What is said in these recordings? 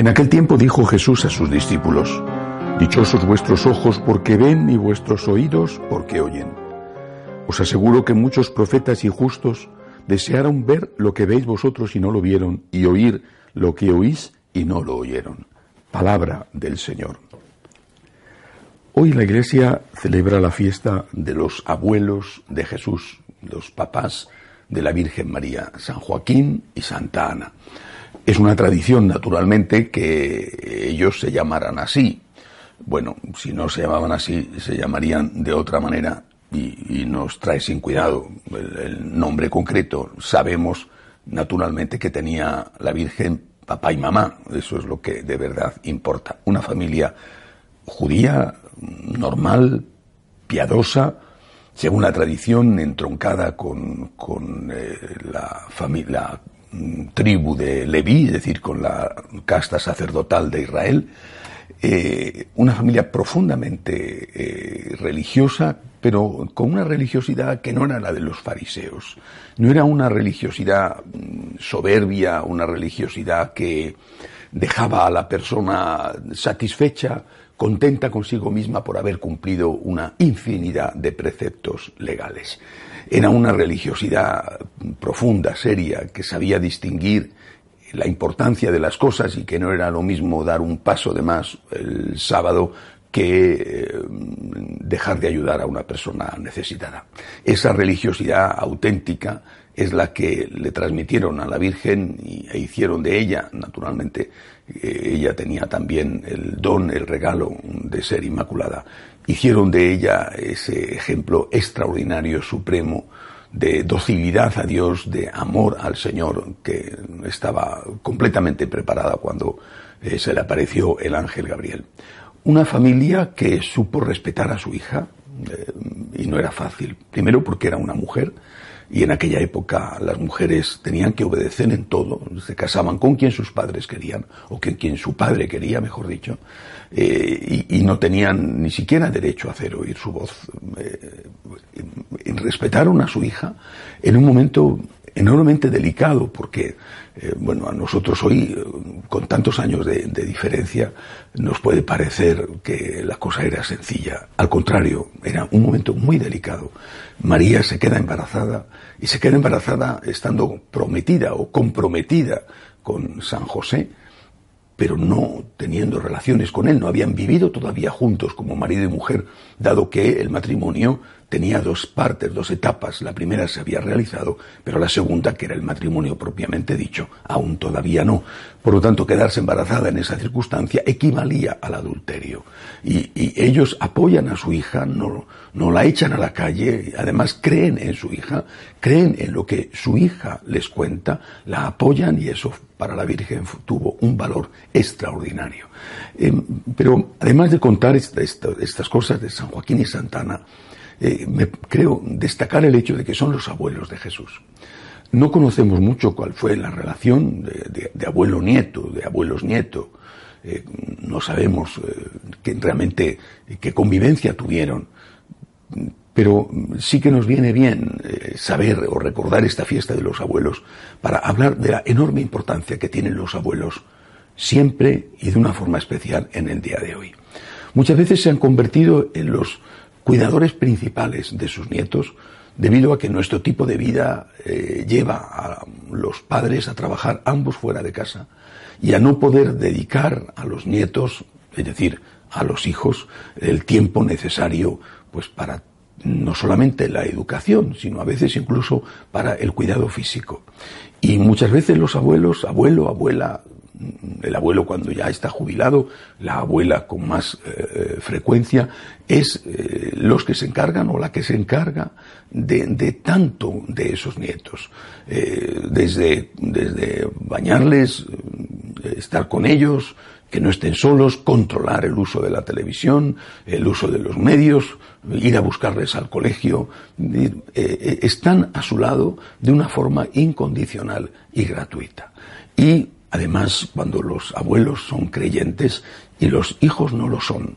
En aquel tiempo dijo Jesús a sus discípulos, Dichosos vuestros ojos porque ven y vuestros oídos porque oyen. Os aseguro que muchos profetas y justos desearon ver lo que veis vosotros y no lo vieron, y oír lo que oís y no lo oyeron. Palabra del Señor. Hoy la Iglesia celebra la fiesta de los abuelos de Jesús, los papás de la Virgen María, San Joaquín y Santa Ana. Es una tradición, naturalmente, que ellos se llamaran así. Bueno, si no se llamaban así, se llamarían de otra manera y, nos trae sin cuidado el, nombre concreto. Sabemos, naturalmente, que tenía la Virgen papá y mamá. Eso es lo que de verdad importa. Una familia judía, normal, piadosa, según la tradición, entroncada con, con eh, la familia, tribu de Leví, es decir, con la casta sacerdotal de Israel, eh, una familia profundamente eh, religiosa, pero con una religiosidad que no era la de los fariseos. No era una religiosidad mm, soberbia, una religiosidad que dejaba a la persona satisfecha, contenta consigo misma por haber cumplido una infinidad de preceptos legales. Era una religiosidad profunda, seria, que sabía distinguir la importancia de las cosas y que no era lo mismo dar un paso de más el sábado que eh, dejar de ayudar a una persona necesitada. Esa religiosidad auténtica es la que le transmitieron a la Virgen y, e hicieron de ella, naturalmente, eh, ella tenía también el don, el regalo de ser inmaculada, hicieron de ella ese ejemplo extraordinario, supremo, de docilidad a Dios, de amor al Señor, que estaba completamente preparada cuando eh, se le apareció el ángel Gabriel. Una familia que supo respetar a su hija, eh, y no era fácil, primero porque era una mujer, y en aquella época las mujeres tenían que obedecer en todo, se casaban con quien sus padres querían, o con quien su padre quería, mejor dicho, eh, y, no tenían ni siquiera derecho a hacer oír su voz. Eh, respetaron a su hija en un momento enormemente delicado, porque, eh, bueno, a nosotros hoy, con tantos años de, diferencia, nos puede parecer que la cosa era sencilla. Al contrario, era un momento muy delicado. María se queda embarazada y se queda embarazada estando prometida o comprometida con San José, pero no teniendo relaciones con él, no habían vivido todavía juntos como marido y mujer, dado que el matrimonio tenía dos partes, dos etapas. La primera se había realizado, pero la segunda, que era el matrimonio propiamente dicho, aún todavía no. Por lo tanto, quedarse embarazada en esa circunstancia equivalía al adulterio. Y, ellos apoyan a su hija, no, no la echan a la calle, además creen en su hija, creen en lo que su hija les cuenta, la apoyan y eso para la Virgen tuvo un valor extraordinario. Em, pero además de contar estas cosas de San Joaquín y Santana, eh, me creo destacar el hecho de que son los abuelos de Jesús. No conocemos mucho cuál fue la relación de, abuelo-nieto, de abuelos-nieto. Eh, no sabemos eh, realmente qué convivencia tuvieron. Pero sí que nos viene bien saber o recordar esta fiesta de los abuelos para hablar de la enorme importancia que tienen los abuelos siempre y de una forma especial en el día de hoy. Muchas veces se han convertido en los cuidadores principales de sus nietos, debido a que nuestro tipo de vida eh, lleva a los padres a trabajar ambos fuera de casa y a no poder dedicar a los nietos, es decir, a los hijos, el tiempo necesario pues para no solamente la educación, sino a veces incluso para el cuidado físico. Y muchas veces los abuelos, abuelo, abuela, el abuelo cuando ya está jubilado, la abuela con más eh, frecuencia, es eh, los que se encargan o la que se encarga de, tanto de esos nietos. Eh, desde, desde bañarles, estar con ellos, que no estén solos, controlar el uso de la televisión, el uso de los medios, ir a buscarles al colegio, eh, están a su lado de una forma incondicional y gratuita. Y además, cuando los abuelos son creyentes y los hijos no lo son,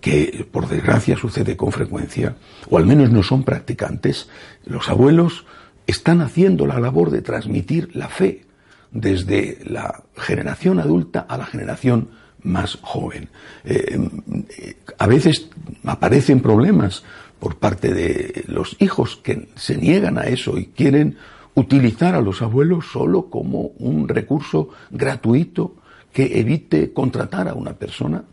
que por desgracia sucede con frecuencia, o al menos no son practicantes, los abuelos están haciendo la labor de transmitir la fe desde la generación adulta a la generación más joven. Eh, a veces aparecen problemas por parte de los hijos que se niegan a eso y quieren utilizar a los abuelos solo como un recurso gratuito que evite contratar a una persona,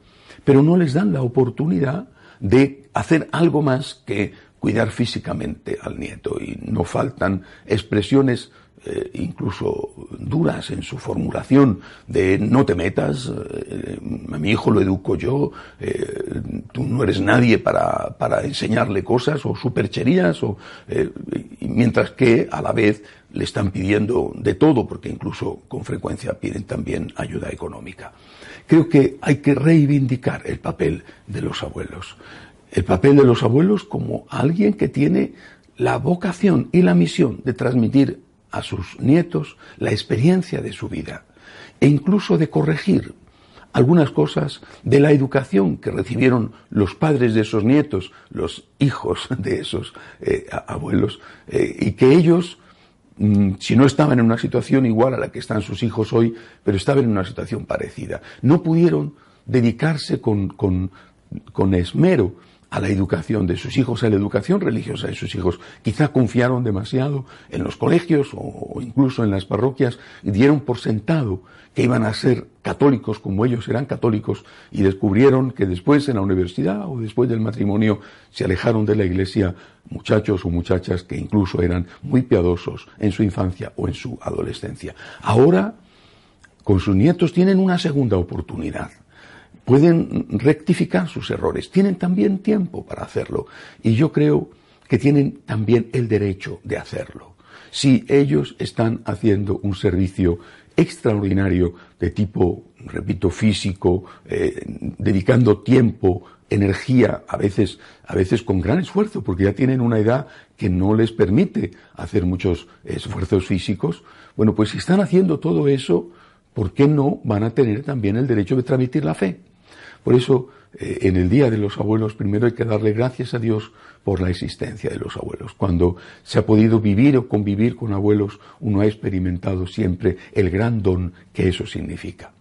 pero no les dan la oportunidad de hacer algo más que cuidar físicamente al nieto y no faltan expresiones eh, incluso duras en su formulación de no te metas, eh, a mi hijo lo educo yo, eh, tú no eres nadie para, para enseñarle cosas o supercherías, o, mientras que a la vez le están pidiendo de todo, porque incluso con frecuencia piden también ayuda económica. Creo que hay que reivindicar el papel de los abuelos. El papel de los abuelos como alguien que tiene la vocación y la misión de transmitir a sus nietos la experiencia de su vida e incluso de corregir algunas cosas de la educación que recibieron los padres de esos nietos, los hijos de esos eh, abuelos, eh, y que ellos, mm, si no estaban en una situación igual a la que están sus hijos hoy, pero estaban en una situación parecida, no pudieron dedicarse con, con, con esmero a la educación de sus hijos, a la educación religiosa de sus hijos. Quizá confiaron demasiado en los colegios o, incluso en las parroquias y dieron por sentado que iban a ser católicos como ellos eran católicos y descubrieron que después en la universidad o después del matrimonio se alejaron de la iglesia muchachos o muchachas que incluso eran muy piadosos en su infancia o en su adolescencia. Ahora, con sus nietos tienen una segunda oportunidad pueden rectificar sus errores, tienen también tiempo para hacerlo y yo creo que tienen también el derecho de hacerlo. Si ellos están haciendo un servicio extraordinario de tipo, repito, físico, eh, dedicando tiempo, energía, a veces, a veces con gran esfuerzo, porque ya tienen una edad que no les permite hacer muchos esfuerzos físicos. Bueno, pues si están haciendo todo eso, ¿por qué no van a tener también el derecho de transmitir la fe? Por eso, eh, en el Día de los Abuelos, primero hay que darle gracias a Dios por la existencia de los abuelos. Cuando se ha podido vivir o convivir con abuelos, uno ha experimentado siempre el gran don que eso significa.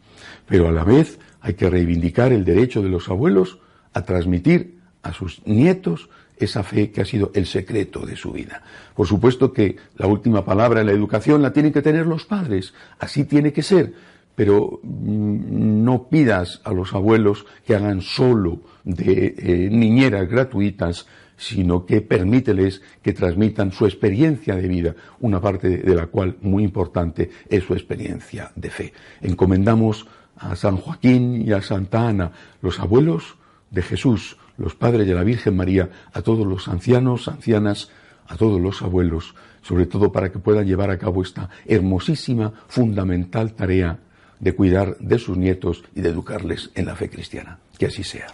Pero a la vez hay que reivindicar el derecho de los abuelos a transmitir a sus nietos esa fe que ha sido el secreto de su vida. Por supuesto que la última palabra en la educación la tienen que tener los padres, así tiene que ser, pero mm, no pidas a los abuelos que hagan solo de eh, niñeras gratuitas, sino que permíteles que transmitan su experiencia de vida, una parte de la cual muy importante es su experiencia de fe. Encomendamos a San Joaquín y a Santa Ana, los abuelos de Jesús, los padres de la Virgen María, a todos los ancianos, ancianas, a todos los abuelos, sobre todo para que puedan llevar a cabo esta hermosísima, fundamental tarea de cuidar de sus nietos y de educarles en la fe cristiana. Que así sea.